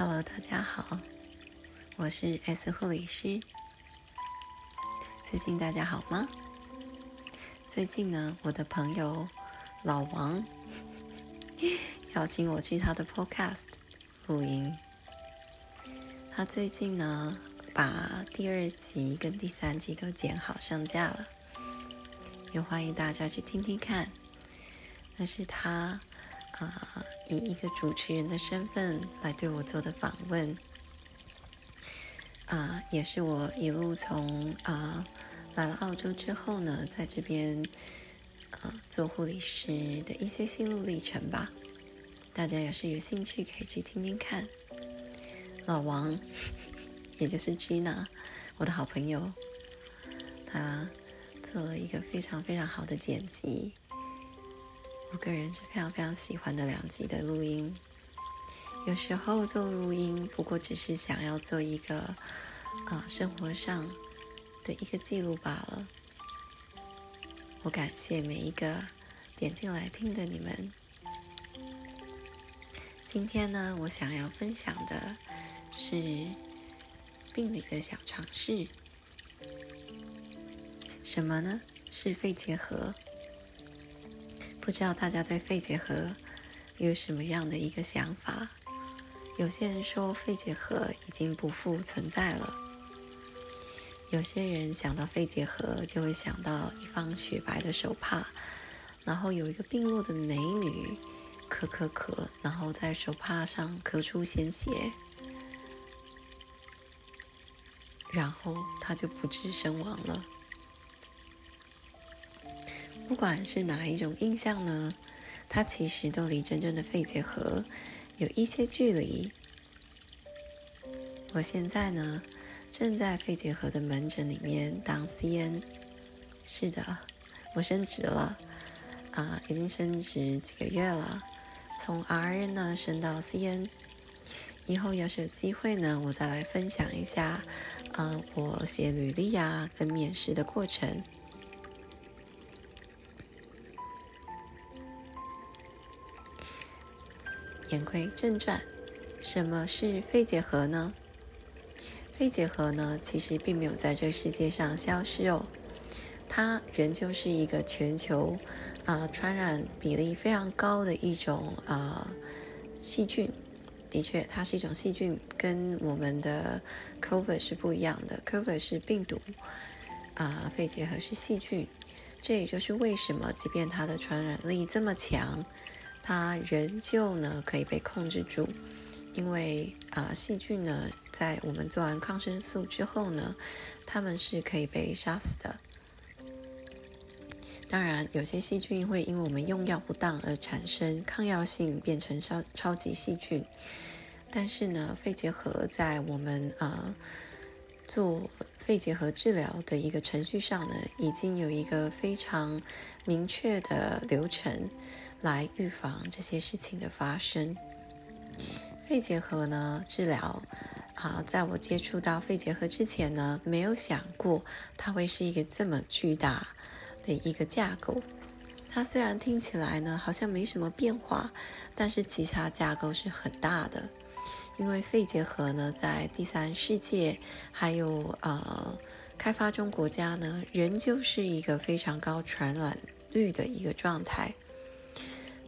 Hello，大家好，我是 S 护理师。最近大家好吗？最近呢，我的朋友老王 邀请我去他的 Podcast 录音。他最近呢，把第二集跟第三集都剪好上架了，也欢迎大家去听听看。那是他啊。以一个主持人的身份来对我做的访问，啊，也是我一路从啊来了澳洲之后呢，在这边啊做护理师的一些心路历程吧。大家要是有兴趣，可以去听听看。老王，也就是 Gina，我的好朋友，他做了一个非常非常好的剪辑。我个人是非常非常喜欢的两集的录音。有时候做录音，不过只是想要做一个啊生活上的一个记录罢了。我感谢每一个点进来听的你们。今天呢，我想要分享的是病理的小常识。什么呢？是肺结核。不知道大家对肺结核有什么样的一个想法？有些人说肺结核已经不复存在了。有些人想到肺结核就会想到一方雪白的手帕，然后有一个病弱的美女咳咳咳，然后在手帕上咳出鲜血，然后她就不治身亡了。不管是哪一种印象呢，它其实都离真正的肺结核有一些距离。我现在呢，正在肺结核的门诊里面当 CN。是的，我升职了，啊，已经升职几个月了，从 RN 呢升到 CN。以后要是有机会呢，我再来分享一下，啊，我写履历啊跟面试的过程。言归正传，什么是肺结核呢？肺结核呢，其实并没有在这世界上消失哦，它仍旧是一个全球啊传染比例非常高的一种啊细菌。的确，它是一种细菌，跟我们的 COVID 是不一样的。COVID 是病毒，啊，肺结核是细菌。这也就是为什么，即便它的传染力这么强。它仍旧呢可以被控制住，因为啊细菌呢在我们做完抗生素之后呢，它们是可以被杀死的。当然，有些细菌会因为我们用药不当而产生抗药性，变成超超级细菌。但是呢，肺结核在我们啊做肺结核治疗的一个程序上呢，已经有一个非常明确的流程。来预防这些事情的发生。肺结核呢，治疗啊，在我接触到肺结核之前呢，没有想过它会是一个这么巨大的一个架构。它虽然听起来呢好像没什么变化，但是其他架构是很大的。因为肺结核呢，在第三世界还有呃开发中国家呢，仍旧是一个非常高传染率的一个状态。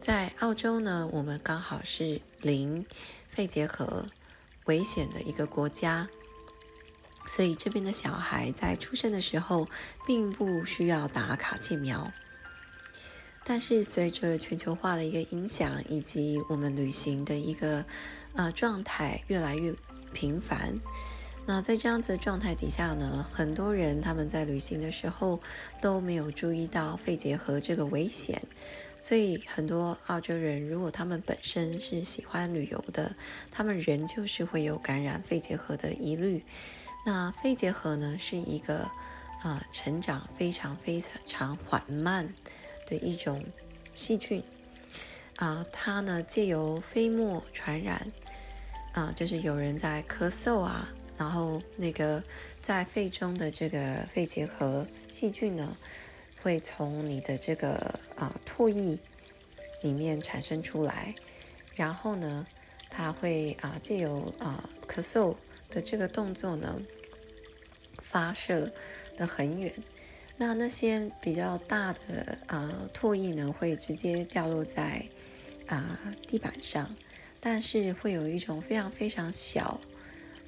在澳洲呢，我们刚好是零肺结核危险的一个国家，所以这边的小孩在出生的时候并不需要打卡介苗。但是随着全球化的一个影响，以及我们旅行的一个呃状态越来越频繁。那在这样子的状态底下呢，很多人他们在旅行的时候都没有注意到肺结核这个危险，所以很多澳洲人如果他们本身是喜欢旅游的，他们仍旧是会有感染肺结核的疑虑。那肺结核呢是一个啊成长非常非常缓慢的一种细菌啊，它呢借由飞沫传染啊，就是有人在咳嗽啊。然后，那个在肺中的这个肺结核细菌呢，会从你的这个啊唾液里面产生出来。然后呢，它会啊借由啊咳嗽的这个动作呢发射的很远。那那些比较大的啊唾液呢，会直接掉落在啊地板上，但是会有一种非常非常小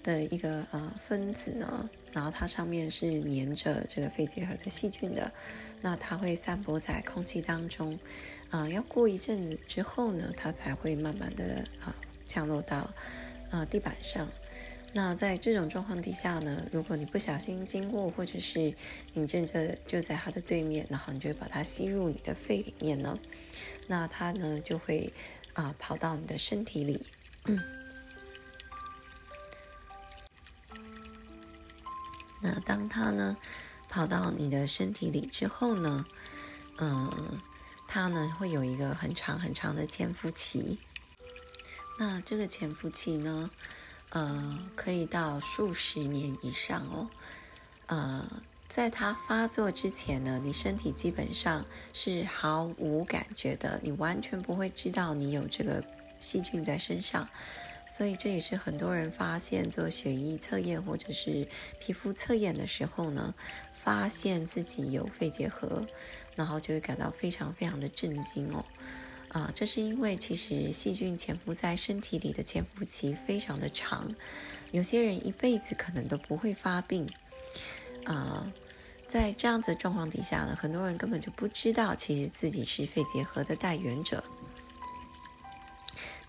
的一个呃分子呢，然后它上面是粘着这个肺结核的细菌的，那它会散播在空气当中，啊，要过一阵子之后呢，它才会慢慢的啊降落到啊地板上。那在这种状况底下呢，如果你不小心经过，或者是你正着就在它的对面，然后你就会把它吸入你的肺里面呢，那它呢就会啊跑到你的身体里。那当它呢跑到你的身体里之后呢，嗯，它呢会有一个很长很长的潜伏期。那这个潜伏期呢？呃，可以到数十年以上哦。呃，在它发作之前呢，你身体基本上是毫无感觉的，你完全不会知道你有这个细菌在身上。所以这也是很多人发现做血液测验或者是皮肤测验的时候呢，发现自己有肺结核，然后就会感到非常非常的震惊哦。啊，这是因为其实细菌潜伏在身体里的潜伏期非常的长，有些人一辈子可能都不会发病。啊，在这样子的状况底下呢，很多人根本就不知道其实自己是肺结核的带源者。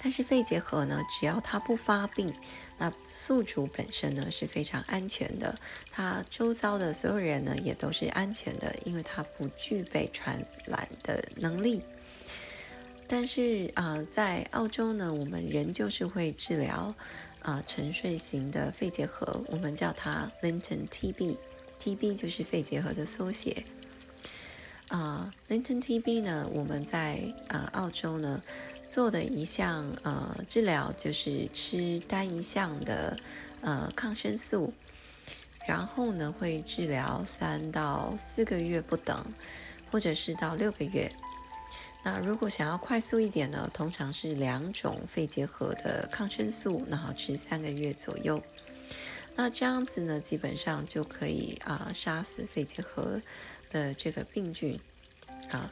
但是肺结核呢，只要它不发病，那宿主本身呢是非常安全的，它周遭的所有人呢也都是安全的，因为它不具备传染的能力。但是啊，在澳洲呢，我们仍旧是会治疗啊沉睡型的肺结核，我们叫它 Linton TB，TB 就是肺结核的缩写。啊，Linton TB 呢，我们在啊澳洲呢做的一项呃治疗就是吃单一项的呃抗生素，然后呢会治疗三到四个月不等，或者是到六个月。那如果想要快速一点呢？通常是两种肺结核的抗生素，然后吃三个月左右。那这样子呢，基本上就可以啊杀死肺结核的这个病菌啊。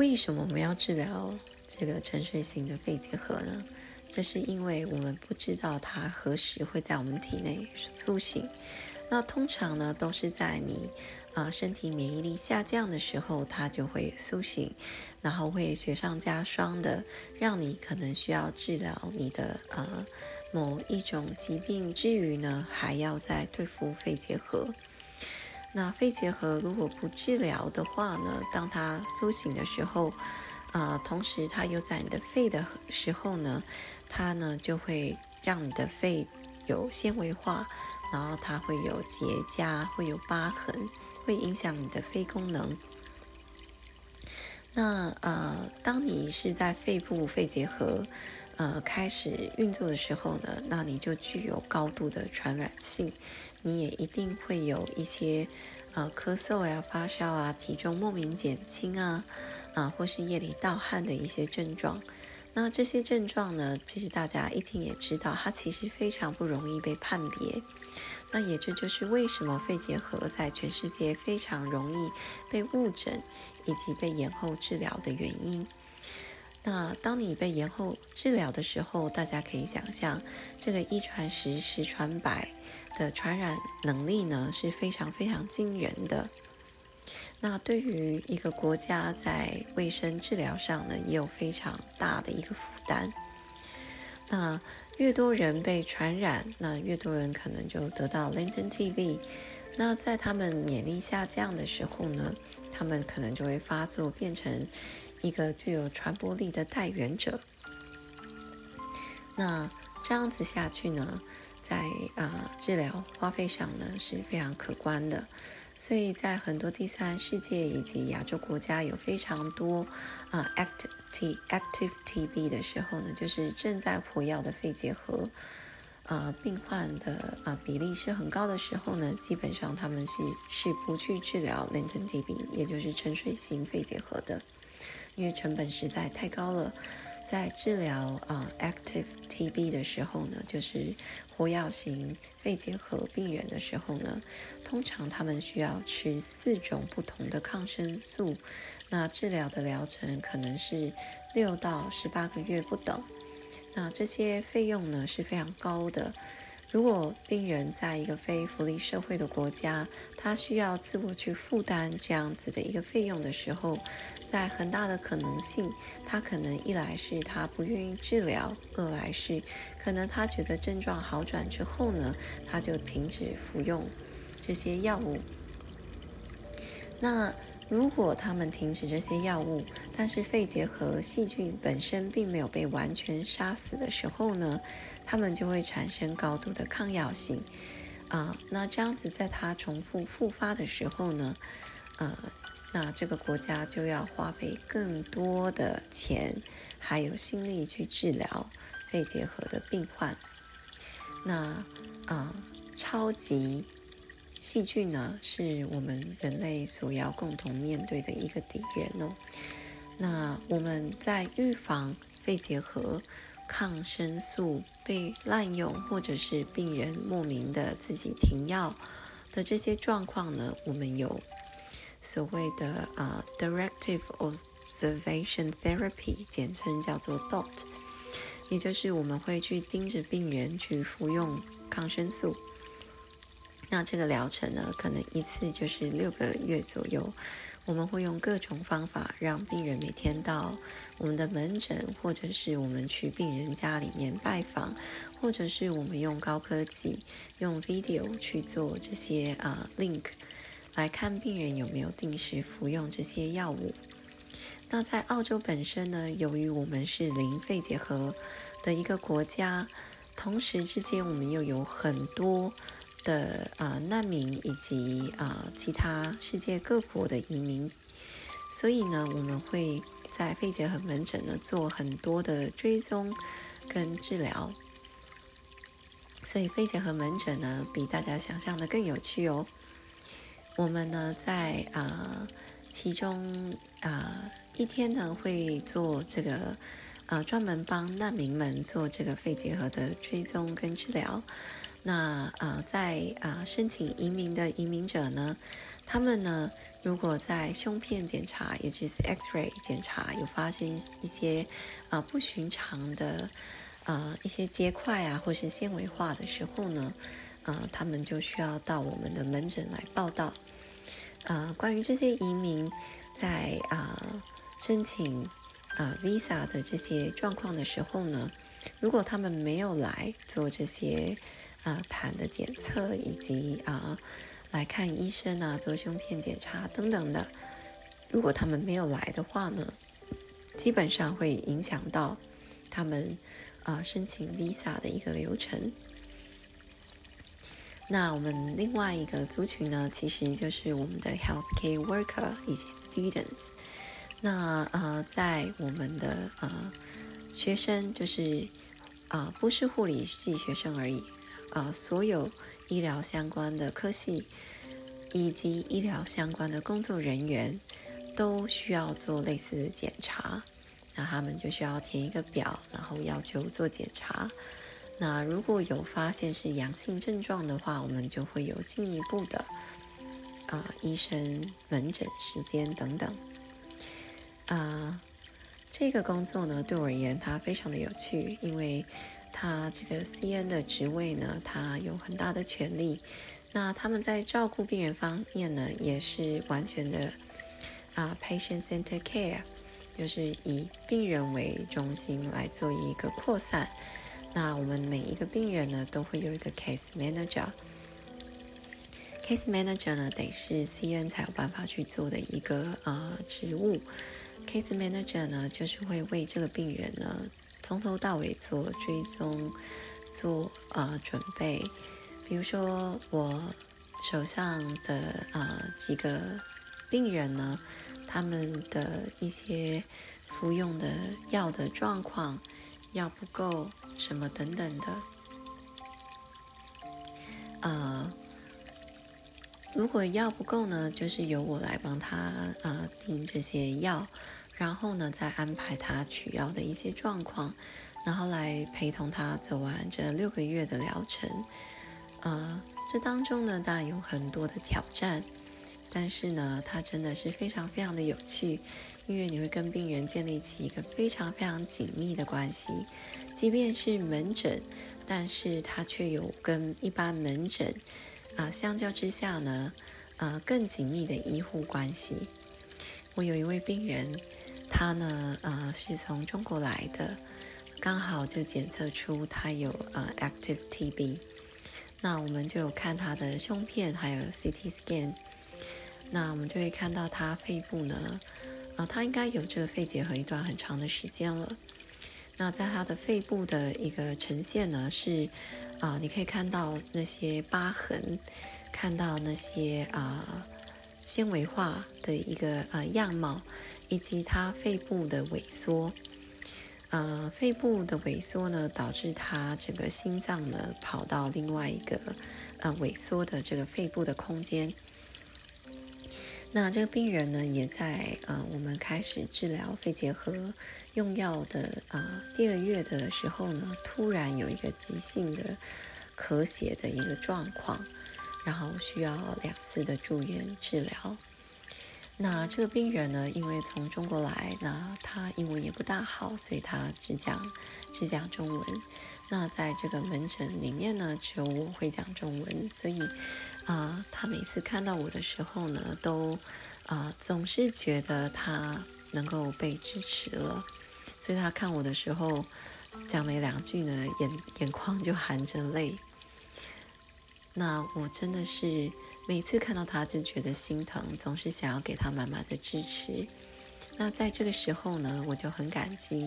为什么我们要治疗这个沉睡型的肺结核呢？这是因为我们不知道它何时会在我们体内苏醒。那通常呢，都是在你。啊，身体免疫力下降的时候，它就会苏醒，然后会雪上加霜的，让你可能需要治疗你的呃某一种疾病之余呢，还要再对付肺结核。那肺结核如果不治疗的话呢，当它苏醒的时候，啊，同时它又在你的肺的时候呢，它呢就会让你的肺有纤维化，然后它会有结痂，会有疤痕。会影响你的肺功能。那呃，当你是在肺部肺结核呃开始运作的时候呢，那你就具有高度的传染性，你也一定会有一些呃咳嗽呀、发烧啊、体重莫名减轻啊啊，或是夜里盗汗的一些症状。那这些症状呢，其实大家一听也知道，它其实非常不容易被判别。那也这就是为什么肺结核在全世界非常容易被误诊以及被延后治疗的原因。那当你被延后治疗的时候，大家可以想象，这个一传十，十传百的传染能力呢是非常非常惊人的。那对于一个国家在卫生治疗上呢，也有非常大的一个负担。那越多人被传染，那越多人可能就得到 latent TB。那在他们免疫力下降的时候呢，他们可能就会发作，变成一个具有传播力的带源者。那这样子下去呢，在啊治疗花费上呢是非常可观的。所以在很多第三世界以及亚洲国家有非常多啊 active active TB 的时候呢，就是正在服药的肺结核，呃病患的啊比例是很高的时候呢，基本上他们是是不去治疗 latent TB，也就是沉睡型肺结核的，因为成本实在太高了。在治疗啊 active TB 的时候呢，就是活药型肺结核病人的时候呢，通常他们需要吃四种不同的抗生素，那治疗的疗程可能是六到十八个月不等，那这些费用呢是非常高的。如果病人在一个非福利社会的国家，他需要自我去负担这样子的一个费用的时候，在很大的可能性，他可能一来是他不愿意治疗，二来是可能他觉得症状好转之后呢，他就停止服用这些药物。那。如果他们停止这些药物，但是肺结核细菌本身并没有被完全杀死的时候呢，他们就会产生高度的抗药性，啊，那这样子在它重复复发的时候呢，呃，那这个国家就要花费更多的钱还有心力去治疗肺结核的病患，那啊，超级。细菌呢，是我们人类所要共同面对的一个敌人哦。那我们在预防肺结核抗生素被滥用，或者是病人莫名的自己停药的这些状况呢，我们有所谓的啊，directive observation therapy，简称叫做 DOT，也就是我们会去盯着病人去服用抗生素。那这个疗程呢，可能一次就是六个月左右。我们会用各种方法让病人每天到我们的门诊，或者是我们去病人家里面拜访，或者是我们用高科技用 video 去做这些啊 link 来看病人有没有定时服用这些药物。那在澳洲本身呢，由于我们是零肺结核的一个国家，同时之间我们又有很多。的啊难民以及啊其他世界各国的移民，所以呢，我们会在肺结核门诊呢做很多的追踪跟治疗。所以肺结核门诊呢比大家想象的更有趣哦。我们呢在啊其中啊一天呢会做这个啊专门帮难民们做这个肺结核的追踪跟治疗。那啊，在啊申请移民的移民者呢，他们呢，如果在胸片检查，也就是 X-ray 检查有发现一些啊不寻常的啊一些结块啊，或是纤维化的时候呢，啊，他们就需要到我们的门诊来报道。啊，关于这些移民在啊申请啊 visa 的这些状况的时候呢，如果他们没有来做这些。啊，痰的检测以及啊，来看医生啊，做胸片检查等等的。如果他们没有来的话呢，基本上会影响到他们啊申请 visa 的一个流程。那我们另外一个族群呢，其实就是我们的 healthcare worker 以及 students。那呃，在我们的呃学生，就是啊，不是护理系学生而已。啊，所有医疗相关的科系以及医疗相关的工作人员都需要做类似的检查。那他们就需要填一个表，然后要求做检查。那如果有发现是阳性症状的话，我们就会有进一步的啊医生门诊时间等等。啊，这个工作呢，对我而言它非常的有趣，因为。他这个 CN 的职位呢，他有很大的权利。那他们在照顾病人方面呢，也是完全的啊 patient center care，就是以病人为中心来做一个扩散。那我们每一个病人呢，都会有一个 case manager。case manager 呢，得是 CN 才有办法去做的一个呃职务。case manager 呢，就是会为这个病人呢。从头到尾做追踪，做呃准备。比如说我手上的啊几个病人呢，他们的一些服用的药的状况，药不够什么等等的。呃，如果药不够呢，就是由我来帮他啊订这些药。然后呢，再安排他取药的一些状况，然后来陪同他走完这六个月的疗程。呃，这当中呢，当然有很多的挑战，但是呢，它真的是非常非常的有趣，因为你会跟病人建立起一个非常非常紧密的关系，即便是门诊，但是它却有跟一般门诊啊相较之下呢，呃，更紧密的医护关系。我有一位病人。他呢，呃，是从中国来的，刚好就检测出他有呃 active TB，那我们就看他的胸片，还有 CT scan，那我们就会看到他肺部呢，呃，他应该有这个肺结核一段很长的时间了。那在他的肺部的一个呈现呢，是啊，你可以看到那些疤痕，看到那些啊纤维化的一个呃样貌。以及他肺部的萎缩，呃，肺部的萎缩呢，导致他这个心脏呢跑到另外一个呃萎缩的这个肺部的空间。那这个病人呢，也在呃我们开始治疗肺结核用药的呃第二月的时候呢，突然有一个急性的咳血的一个状况，然后需要两次的住院治疗。那这个病人呢，因为从中国来，那他英文也不大好，所以他只讲只讲中文。那在这个门诊里面呢，只有我会讲中文，所以啊，他每次看到我的时候呢，都啊总是觉得他能够被支持了，所以他看我的时候讲没两句呢，眼眼眶就含着泪。那我真的是。每次看到他就觉得心疼，总是想要给他满满的支持。那在这个时候呢，我就很感激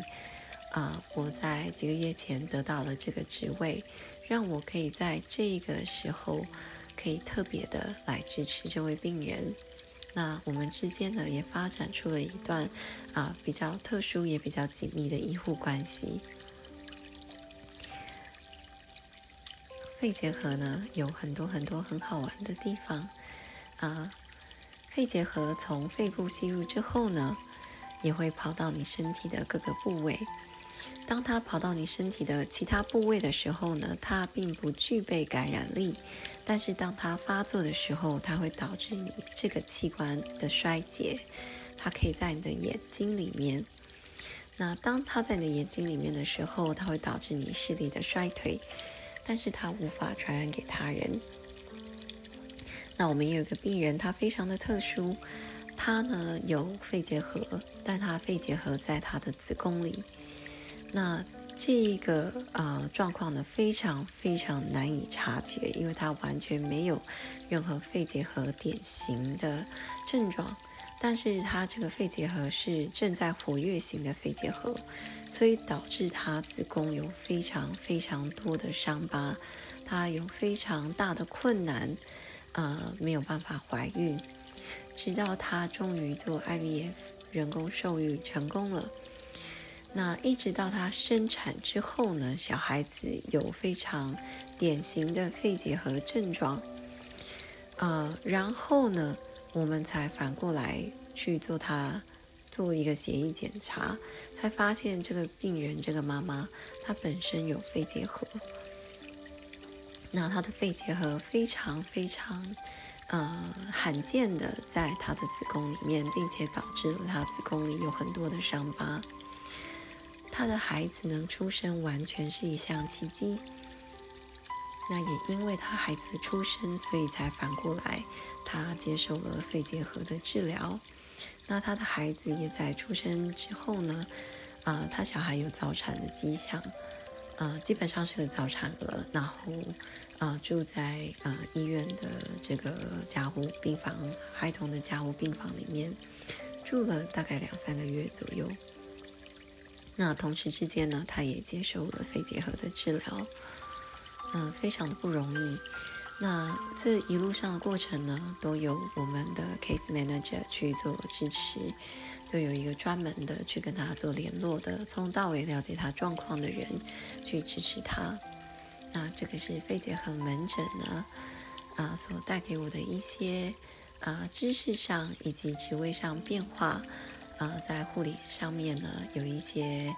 啊！我在几个月前得到了这个职位，让我可以在这个时候可以特别的来支持这位病人。那我们之间呢，也发展出了一段啊比较特殊也比较紧密的医护关系。肺结核呢有很多很多很好玩的地方，啊，肺结核从肺部吸入之后呢，也会跑到你身体的各个部位。当它跑到你身体的其他部位的时候呢，它并不具备感染力，但是当它发作的时候，它会导致你这个器官的衰竭。它可以在你的眼睛里面，那当它在你的眼睛里面的时候，它会导致你视力的衰退。但是它无法传染给他人。那我们也有个病人，他非常的特殊，他呢有肺结核，但他肺结核在他的子宫里。那这个呃状况呢，非常非常难以察觉，因为他完全没有任何肺结核典型的症状。但是她这个肺结核是正在活跃型的肺结核，所以导致他子宫有非常非常多的伤疤，他有非常大的困难，呃，没有办法怀孕，直到他终于做 IVF 人工受孕成功了。那一直到他生产之后呢，小孩子有非常典型的肺结核症状，呃，然后呢？我们才反过来去做他做一个血液检查，才发现这个病人这个妈妈她本身有肺结核。那她的肺结核非常非常呃罕见的在她的子宫里面，并且导致了她子宫里有很多的伤疤。她的孩子能出生完全是一项奇迹。那也因为他孩子的出生，所以才反过来，他接受了肺结核的治疗。那他的孩子也在出生之后呢，啊，他小孩有早产的迹象，呃，基本上是个早产儿，然后啊住在啊医院的这个加护病房，孩童的加护病房里面住了大概两三个月左右。那同时之间呢，他也接受了肺结核的治疗。嗯，非常的不容易。那这一路上的过程呢，都有我们的 case manager 去做支持，都有一个专门的去跟他做联络的，从头到尾了解他状况的人去支持他。那这个是肺结核门诊呢，啊，所带给我的一些啊知识上以及职位上变化，呃在护理上面呢有一些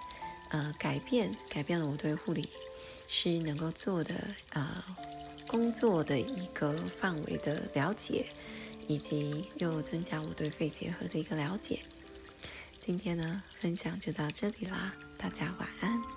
呃改变，改变了我对护理是能够做的啊工作的一个范围的了解，以及又增加我对肺结核的一个了解。今天呢，分享就到这里啦，大家晚安。